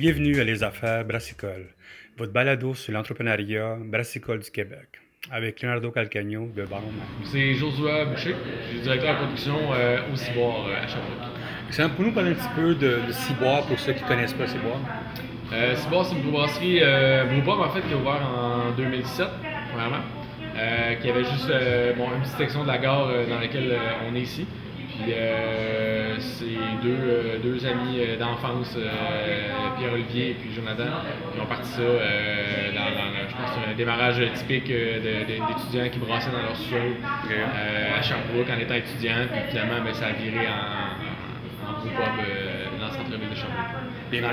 Bienvenue à Les Affaires Brassicole, votre balado sur l'entrepreneuriat brassicole du Québec, avec Leonardo Calcagno de Baron C'est Josué Boucher, je suis directeur de production euh, au Ciboire euh, à Sherbrooke. Excellent. Pour nous parler un petit peu de, de Ciboire pour ceux qui ne connaissent pas Ciboire? Euh, Ciboire, c'est une brasserie, euh, brewpub en fait, qui a ouvert en 2017, vraiment. Euh, qui avait juste euh, bon, une petite section de la gare euh, dans laquelle euh, on est ici. Puis euh, c'est deux, euh, deux amis euh, d'enfance, euh, Pierre-Olivier et puis Jonathan, qui ont parti ça dans, dans le- je pense, un démarrage typique d'étudiants qui brassaient dans leur sol euh, à Sherbrooke en étant étudiants. Puis finalement, ben, ça a viré en, en brewpub euh, dans le centre-ville de La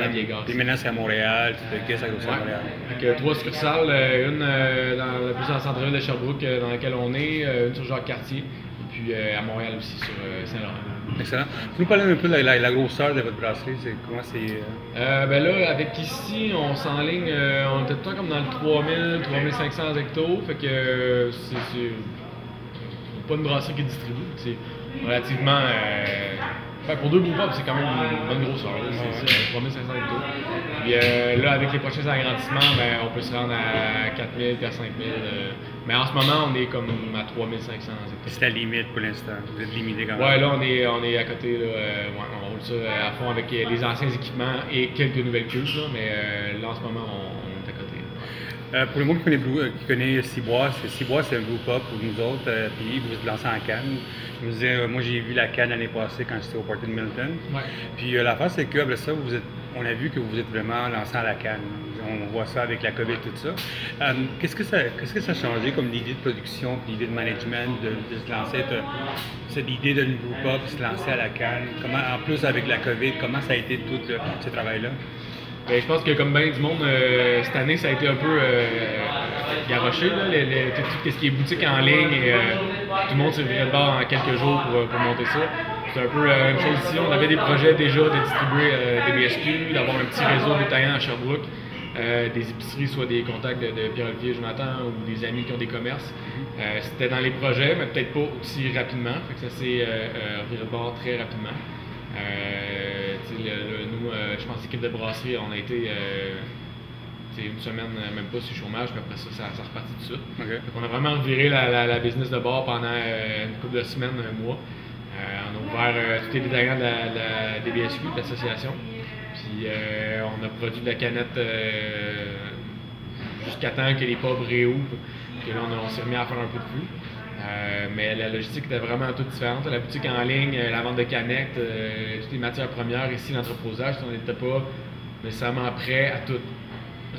maintenant, c'est à Montréal, tu te guesses à Ouais. Montréal. Trois succursales, euh, une euh, dans, plus dans le centre-ville de Sherbrooke euh, dans laquelle on est, euh, une sur Jacques-Cartier, et puis à Montréal aussi sur Saint-Laurent. Excellent. Pour nous parler un peu de la, la- la grosseur de votre brasserie, c'est comment c'est. ben là, avec ici, on s'enligne, on était tout le temps comme dans le 3000, 3500 hectos, fait que c'est c'est pas une brasserie qui distribue, c'est relativement... Pour deux brewpubs, c'est quand même une bonne grosseur, c'est c'est 3500 hectos. Puis euh, là, avec les prochains agrandissements, ben, on peut se rendre à 4000, puis à 5000. euh, mais en ce moment, on est comme à 3500 hectos. C'est la limite pour l'instant. Vous êtes limité quand même. Ouais, là, on est, on est à côté, là, euh, ouais, on roule ça à fond avec les anciens équipements et quelques nouvelles là, mais là, en ce moment, on, on est à côté. Euh, pour le monde qui connaît, Blue- euh, qui connaît Ciboire, c'est Ciboire, c'est un groupe up pour nous autres. euh, puis vous êtes lancé en Cannes. Je me disais, euh, moi j'ai vu la Cannes l'année passée quand j'étais au Party de Milton. Ouais. Puis l'affaire, c'est que après ça, vous êtes, on a vu que vous êtes vraiment lancé à la canne. On voit ça avec la COVID tout ça. Qu'est-ce, que ça qu'est-ce que ça a changé comme l'idée de production, l'idée de management, de, de se lancer, de- cette idée de groupe up, se lancer à la canne? Comment, en plus avec la COVID, comment ça a été tout le- ce travail-là? Ben, je pense que comme bien du monde, euh, cette année, ça a été un peu euh, garoché, tout, ce qui est boutique en ligne, et euh, tout le monde s'est viré de bord en quelques jours pour, euh, pour monter ça. C'est un peu la même chose ici. On avait des projets déjà de distribuer euh, des BSQ, d'avoir un petit réseau détaillant à Sherbrooke, euh, des épiceries, soit des contacts de, de Pierre-Olivier Jonathan ou des amis qui ont des commerces. Euh, C'était dans les projets, mais peut-être pas aussi rapidement. Ça s'est euh, euh, viré de bord très rapidement. Euh, le- le- nous, euh, je pense l'équipe de brasserie, on a été euh, une semaine, euh, même pas sur le chômage, puis après ça, ça, ça repartit tout de suite. OK. Fait qu'on a vraiment viré la, la- la business de bord pendant une couple de semaines, un mois. On a ouvert tous les détaillants de la, de la DBSQ, de l'association. Puis on a produit de la canette jusqu'à temps que les pubs réouvrent. Que là, on, on s'est remis à faire un peu de flux. Euh, mais la logistique était vraiment toute différente. La boutique en ligne, euh, la vente de canettes, euh, toutes les matières premières, ici l'entreposage, on n'était pas nécessairement prêt à tout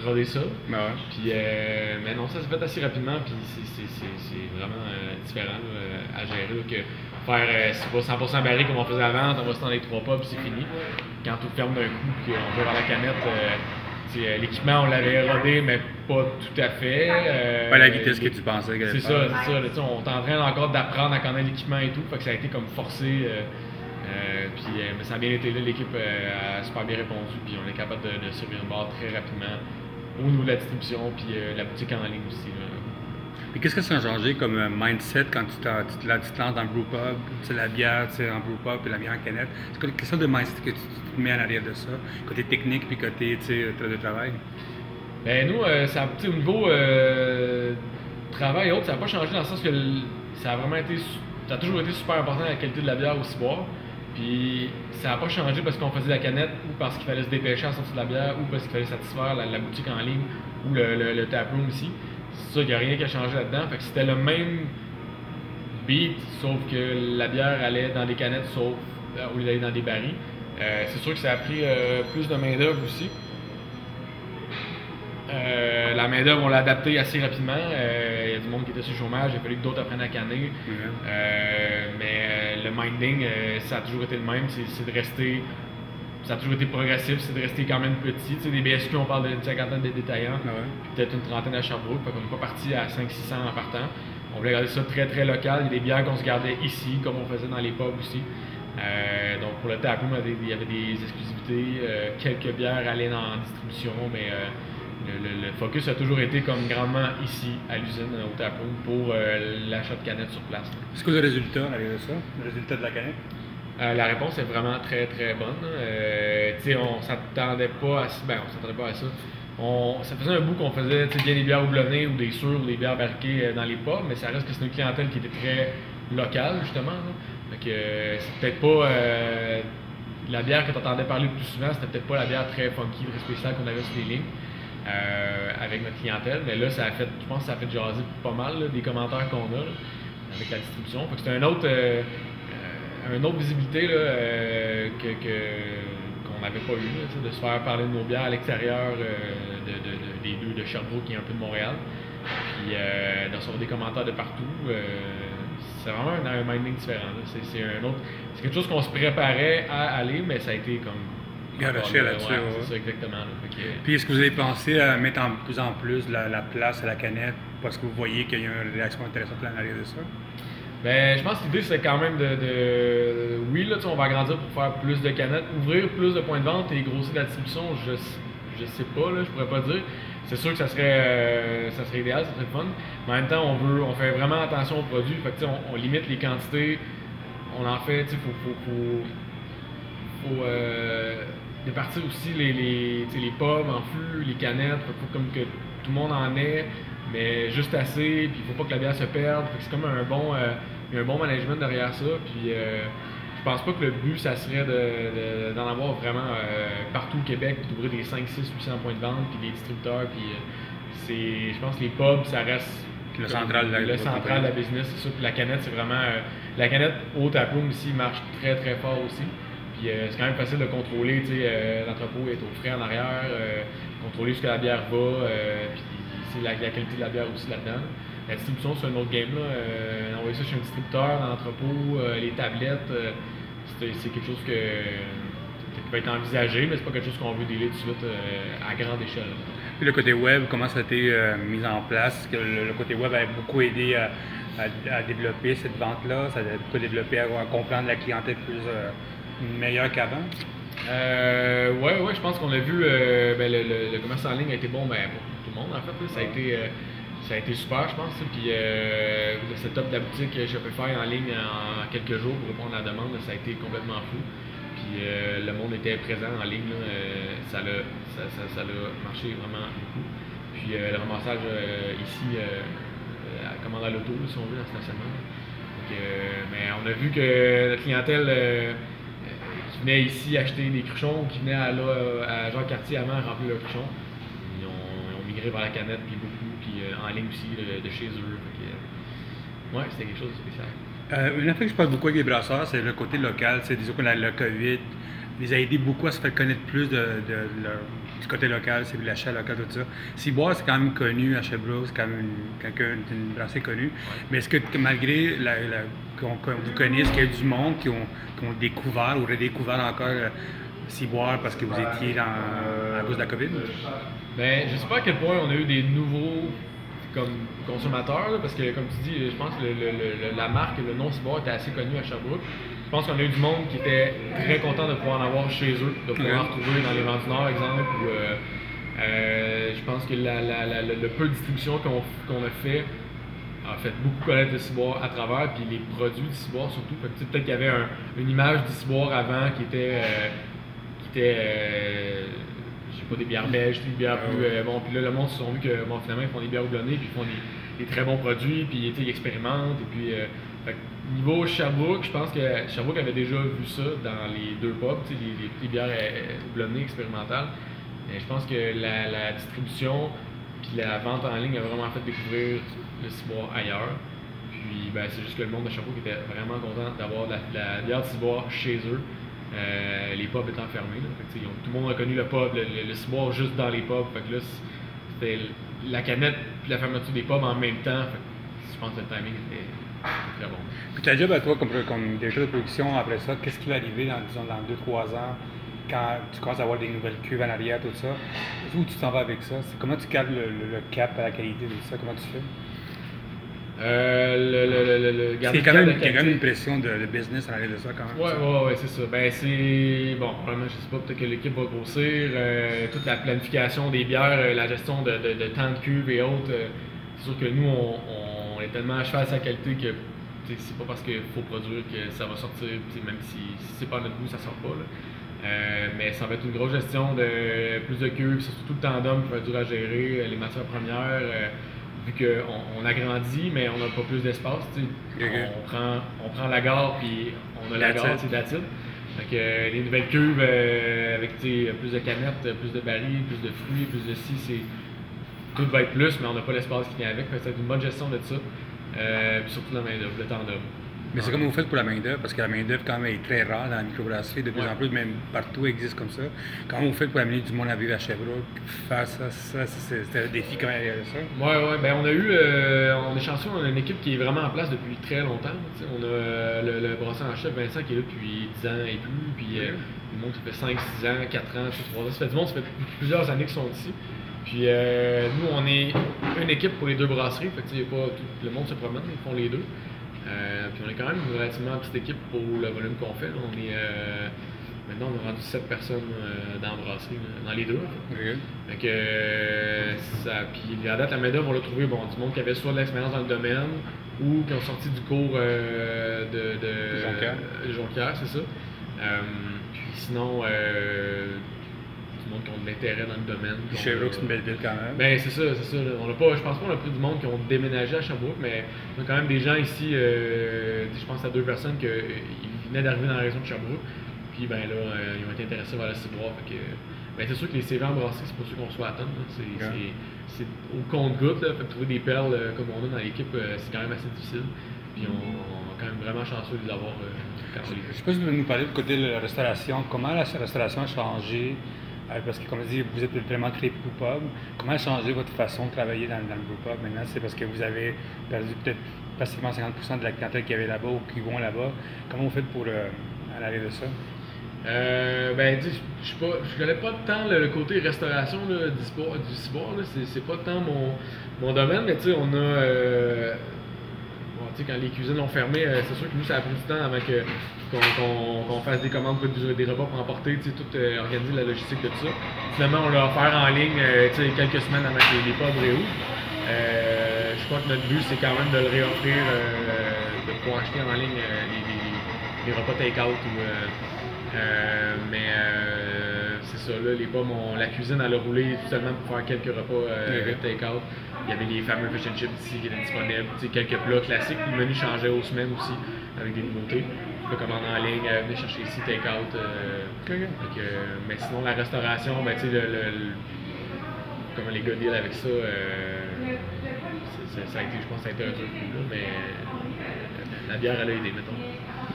roder ça. Ben ouais. Puis, euh, mais non, ça s'est fait assez rapidement, puis c'est- vraiment différent là, à gérer là, que faire, c'est pas 100% barré comme on faisait avant, on va se dans les trois pas, puis c'est fini. Quand tout ferme d'un coup, puis on va vers la canette, euh, l'équipement, on l'avait rodé, mais pas tout à fait. euh, Pas la vitesse que tu pensais C'est ça, c'est ça. là, on est en train encore d'apprendre à connaître l'équipement et tout, fait que ça a été comme forcé. euh, euh, puis, mais ça a bien été là, l'équipe a super bien répondu, puis on est capable de, de servir le bord très rapidement au niveau de la distribution, puis la boutique en ligne aussi. là. Puis qu'est-ce que ça a changé comme euh, mindset quand tu, tu, te, tu lances dans le brewpub, tu sais, la bière tu sais, en brewpub et la bière en canette? C'est quoi, sorte de mindset que tu, mets en arrière de ça? Côté technique puis côté tu sais, tra- de travail? Ben nous, euh, ça, au niveau euh, travail et autres, ça n'a pas changé dans le sens que ça a vraiment été, ça a toujours été super important la qualité de la bière au ciboire. Puis ça n'a pas changé parce qu'on faisait la canette ou parce qu'il fallait se dépêcher à sortir de la bière ou parce qu'il fallait satisfaire la, boutique en ligne ou le, le, le taproom ici. C'est ça, il n'y a rien qui a changé là-dedans. Fait que c'était le même beat, sauf que la bière allait dans des canettes, sauf euh, au lieu d'aller dans des barils. Euh, c'est sûr que ça a pris euh, plus de main-d'œuvre aussi. Euh, la main-d'œuvre, on l'a adaptée assez rapidement. Il y a du monde qui était sur le chômage, il a fallu que d'autres apprennent à canner. Mais le minding, ça a toujours été le même. C'est c'est de rester. Ça a toujours été progressif, c'est de rester quand même petit. Tu sais, des BSQ, on parle d'une cinquantaine de détaillants, Ah ouais. puis peut-être une trentaine à Sherbrooke. Fait qu'on n'est pas parti à 500-600 en partant. On voulait garder ça très très local. Il y a des bières qu'on se gardait ici, comme on faisait dans les pubs aussi. Euh, donc pour le y avait- il y avait des exclusivités. euh, quelques bières allaient dans la distribution, mais euh, le, le- le focus a toujours été comme grandement ici, à l'usine, au taproom, pour euh, l'achat de canettes sur place. C'est quoi le résultat en de ça? Le résultat de la canette? Euh, la réponse est vraiment très très bonne. Euh, tu sais, on s'attendait ça. Ben, s'attendait pas à ça. On, ça faisait un bout qu'on faisait bien des bières houblonnées ou des sûres ou des bières barriquées euh, dans les pubs, mais ça reste que c'est une clientèle qui était très locale, justement. Fait que c'est peut-être pas. la bière que tu entendais parler le plus souvent, c'était peut-être pas la bière très funky, très spéciale qu'on avait sur les lignes. avec notre clientèle, mais là, ça a fait, je pense que ça a fait jaser pas mal des commentaires qu'on a avec la distribution. Fait que c'est un autre, une autre visibilité là, euh, que, qu'on n'avait pas eu, de se faire parler de nos bières à l'extérieur euh, de, des deux de Sherbrooke qui est un peu de Montréal. Puis euh, de recevoir des commentaires de partout. c'est vraiment un, minding différent. C'est, c'est, un autre, c'est quelque chose qu'on se préparait à aller, mais ça a été comme Garoché là-dessus. C'est ça, exactement. Puis est-ce que vous avez pensé à mettre en plus en plus la, la place à la canette parce que vous voyez qu'il y a une réaction intéressante à l'arrière de ça? Ben, je pense que l'idée, c'est quand même de. Oui, là, on va agrandir pour faire plus de canettes, ouvrir plus de points de vente et grossir la distribution, je, je sais pas, là, je pourrais pas dire. C'est sûr que ça serait, euh, ça serait idéal, ça serait fun. Mais en même temps, on veut, on fait vraiment attention aux produits. Fait que, on, on, limite les quantités. On en fait, il faut, faut, faut, euh, départir aussi les, les, les pommes en flux, les canettes. Comme que tout le monde en ait mais juste assez, puis il faut pas que la bière se perde. c'est comme un bon, euh, un bon management derrière ça. Puis euh, je pense pas que le but, ça serait d'en avoir vraiment euh, partout au Québec, puis d'ouvrir des 5, 6, 800 points de vente, puis des distributeurs. Puis c'est, je pense que les pubs, ça reste le central de la, le central de la business, c'est ça. Puis la canette, c'est vraiment. la canette haute à plume ici marche très très fort aussi. Puis c'est quand même facile de contrôler, tu sais, l'entrepôt est au frais en arrière, contrôler ce que la bière va, puis c'est la, qualité de la bière aussi là-dedans. La distribution, c'est un autre game. Là. Euh, envoyer ça chez un distributeur dans l'entrepôt, euh, les tablettes, euh, c'est quelque chose que, qui peut être envisagé, mais c'est pas quelque chose qu'on veut délai tout de suite à grande échelle. Puis le côté web, comment ça a été mis en place? Que le, côté web a beaucoup aidé à, développer cette vente-là? Ça a beaucoup développé à, comprendre la clientèle plus meilleure qu'avant? Euh, ouais, ouais, je pense qu'on a vu ben, le, commerce en ligne a été bon ben, Ça, a été, euh, ça a été super, je pense. Puis euh, le setup de la boutique Shopify en ligne en quelques jours pour répondre à la demande, ça a été complètement fou. Puis euh, le monde était présent en ligne. ça, a, ça, marché vraiment beaucoup. Puis le ramassage ici, commande à l'auto, si on veut, dans le stationnement. mais on a vu que la clientèle qui venait ici acheter des cruchons qui venait à, à Jean Cartier avant remplir leurs cruchons, vers la canette, puis beaucoup, puis euh, en ligne aussi de, chez eux. Euh, c'était quelque chose de spécial. Euh, une affaire que je parle beaucoup avec les brasseurs, c'est le côté local. C'est disons que la, le COVID les a aidés beaucoup à se faire connaître plus de, du côté local, c'est l'achat local, tout ça. Ciboire, c'est quand même connu à Sherbrooke, c'est quand même quelqu'un d'une brasserie connue. Mais est-ce que malgré la, qu'on, vous connaissez, qu'il y a du monde qui ont, qui ont découvert ou redécouvert encore Ciboire parce que vous étiez dans, à cause de la COVID? Ben, je sais pas à quel point on a eu des nouveaux comme consommateurs, parce que comme tu dis, je pense que la marque, le nom Ciboire était assez connu à Sherbrooke. Je pense qu'on a eu du monde qui était très content de pouvoir en avoir chez eux, de pouvoir en retrouver dans les ventes nord, exemple. Euh, euh, je pense que le peu de distribution qu'on a fait a fait beaucoup connaître le ciboire à travers, puis les produits du ciboire surtout. Peut-être qu'il y avait une image du ciboire avant qui était, euh, qui était pas des bières belges, des bières plus. Euh, bon, puis là, le monde se sont vu que bon, finalement, ils font des bières houblonnées, puis ils font des, très bons produits, puis ils expérimentent. Et puis, euh, niveau Sherbrooke, je pense que Sherbrooke avait déjà vu ça dans les deux pubs, les, les, les bières euh, houblonnées expérimentales. Et je pense que la, distribution puis la vente en ligne a vraiment fait découvrir le ciboire ailleurs. Puis ben, c'est juste que le monde de Sherbrooke était vraiment content d'avoir la, la bière de ciboire chez eux. Euh, les pubs étant fermés. tout le monde a connu le pub, le, le, juste dans les pubs. Là, c'était la canette et la fermeture des pubs en même temps. je pense que le timing était, très bon. Puis ta job à toi comme, comme directeur de production, après ça, qu'est-ce qui va arriver dans 2-3 ans quand tu commences à avoir des nouvelles cuves en arrière, tout ça? Où tu t'en vas avec ça? Comment tu gardes le, le, cap à la qualité de ça? Comment tu fais? Euh, le, c'est quand, même, quand même une pression de, business à l'arrêt de ça quand même. Ouais, ouais, ouais, c'est ça. Ben, c'est. Bon, probablement, je sais pas, peut-être que l'équipe va grossir. Euh, toute la planification des bières, euh, la gestion de, de, temps de cuve et autres. c'est sûr que nous, on, est tellement à cheval à sa qualité que c'est pas parce qu'il faut produire que ça va sortir, même si, si c'est pas notre goût, ça sort pas. Euh, mais ça va être une grosse gestion de plus de c'est surtout le tandem qui va être dur à gérer, les matières premières, vu qu'on on agrandit, mais on n'a pas plus d'espace. On, prend, on prend la gare, puis on a la gare, c'est d'acide. Donc, les nouvelles cuves avec plus de canettes, plus de barils, plus de fruits, plus de ci, c'est tout va être plus, mais on n'a pas l'espace qui vient avec. C'est une bonne gestion de ça. Euh, puis surtout la main-d'œuvre, le temps d'œuvre. Mais c'est comme vous faites pour la main-d'œuvre, parce que la main-d'œuvre, quand même, est très rare dans la microbrasserie, de plus en plus, même partout existe comme ça. Comment vous faites pour amener du monde à vivre à Sherbrooke, face à ça, c'était un défi quand même ça? Oui, oui, ben on a eu, euh, on est chanceux, on a une équipe qui est vraiment en place depuis très longtemps. On a euh, le, le, brasseur en chef Vincent qui est là depuis 10 ans et plus, puis euh, le monde qui fait 5, 6 ans, 4 ans, 3 ans. Ça fait du monde, ça fait plusieurs années qu'ils sont ici. Puis nous, on est une équipe pour les deux brasseries. Fait que, pas tout le monde se promène, ils font les deux. Euh, puis on est quand même une relativement petite équipe pour le volume qu'on fait. On est, euh, maintenant, on a rendu 7 personnes dans la brasserie, dans les deux. Fait que, ça, puis la date, la main on l'a trouvé bon, du monde qui avait soit de l'expérience dans le domaine ou qui ont sorti du cours de, de Jonquière, c'est ça. puis sinon, monde qui ont de l'intérêt dans le domaine. Sherbrooke, c'est une belle ville quand même. Ben, c'est ça, c'est ça. On a pas, je pense pas qu'on a plus du monde qui ont déménagé à Sherbrooke, mais on a quand même des gens ici, euh, je pense à deux personnes qui euh, venaient d'arriver dans la région de Sherbrooke. Puis ben là, euh, ils ont été intéressés vers la ciboire. Fait que, ben, c'est sûr que les CV embrassés, c'est pas sûr qu'on soit à temps. C'est au compte-goutte. Fait que trouver des perles comme on a dans l'équipe, c'est quand même assez difficile. Puis on, est quand même vraiment chanceux de les avoir Je sais pas si vous nous parler du côté de la restauration. Comment la restauration a changé? Parce que, comme je dis, vous êtes vraiment très pub. Comment a changé votre façon de travailler dans, dans le pub maintenant? C'est parce que vous avez perdu peut-être pratiquement 50% de la clientèle qui avait là-bas ou qui vont là-bas. Comment vous faites pour euh, aller de ça? Euh, ben, je ne connais pas tant le, côté restauration là, du, sport, du sport. C'est pas tant mon, mon domaine, mais tu sais, on a. Euh, quand les cuisines ont fermé, c'est sûr que nous, ça a pris du temps avant qu'on fasse des commandes pour des repas pour emporter, tout euh, organiser la logistique de tout ça. Finalement, on l'a offert en ligne euh, quelques semaines avant que les pubs réouvrent. Euh, je crois que notre but, c'est quand même de le réoffrir, de pouvoir acheter en ligne les, repas take-out. mais c'est ça, là, les pommes, la cuisine, elle a roulé tout seulement pour faire quelques repas take-out. Il y avait les fameux fish and chips ici qui étaient disponibles, quelques plats classiques. Le menu changeait aux semaines aussi, avec des nouveautés peux commander en ligne, euh, venir chercher ici, take-out. Euh, mais sinon, la restauration, ben, tu sais, le, comment les gars deal avec ça, euh, ça a été, je pense, ça a été un truc là, mais la bière, elle a aidé, mettons.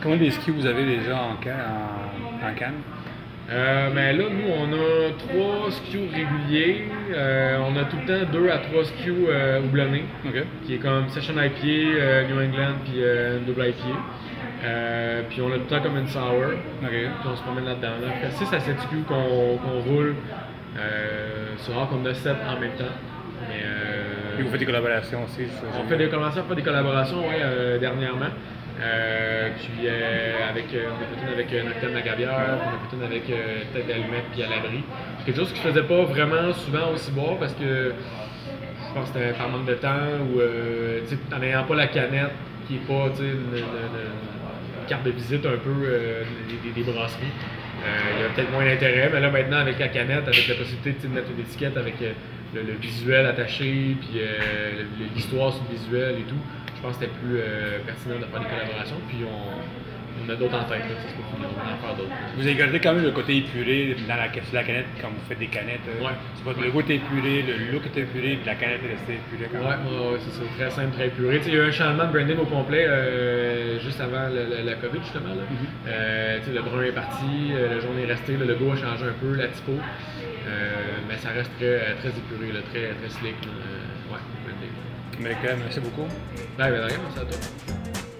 Combien de skis vous avez déjà en, en, en canne? Euh, ben là, nous, on a trois SKU réguliers. on a tout le temps deux à trois SKU euh, houblonnés. Qui est comme Session IPA, New England, puis double IPA. Euh, puis on a tout le temps comme une sour. Puis on se promène là-dedans. Là. Fait 6 à 7 SKU qu'on roule. Euh, c'est rare qu'on a 7 en même temps. Mais, euh, Et vous faites des collaborations aussi? on fait des collaborations, on fait des collaborations ouais, euh, dernièrement. Euh, puis avec, on a fait une avec Noctem Magabière, on a fait une avec Tête d'Allumette puis à l'abri. Quelque chose que je faisais pas vraiment souvent aussi boire parce que je pense que c'était par manque de temps ou en n'ayant pas la canette qui est pas une, carte de visite un peu euh, des, brasseries. Euh, il y a peut-être moins d'intérêt, mais là maintenant avec la canette, avec la possibilité de mettre une étiquette avec euh, le, visuel attaché, puis l'histoire sur le visuel et tout, je pense que c'était plus pertinent de faire des collaborations. Puis on, on a d'autres en tête, là, on en faire d'autres. Vous avez gardé quand même le côté épuré dans la, la canette quand vous faites des canettes. Euh, ouais. C'est pas le goût est épuré, le look est épuré, puis la canette est restée épurée quand même. Ouais, ouais, c'est ça, très simple, très épuré. il y a eu un changement de branding au complet euh, juste avant la COVID, justement. Là. Mm-hmm. euh, le brun est parti, le jaune est resté, le logo a changé un peu, la typo. mais ça reste très, très épuré, très, très slick. ouais, branding. Mais quand même, merci beaucoup. Ben, ben, rien, merci à toi.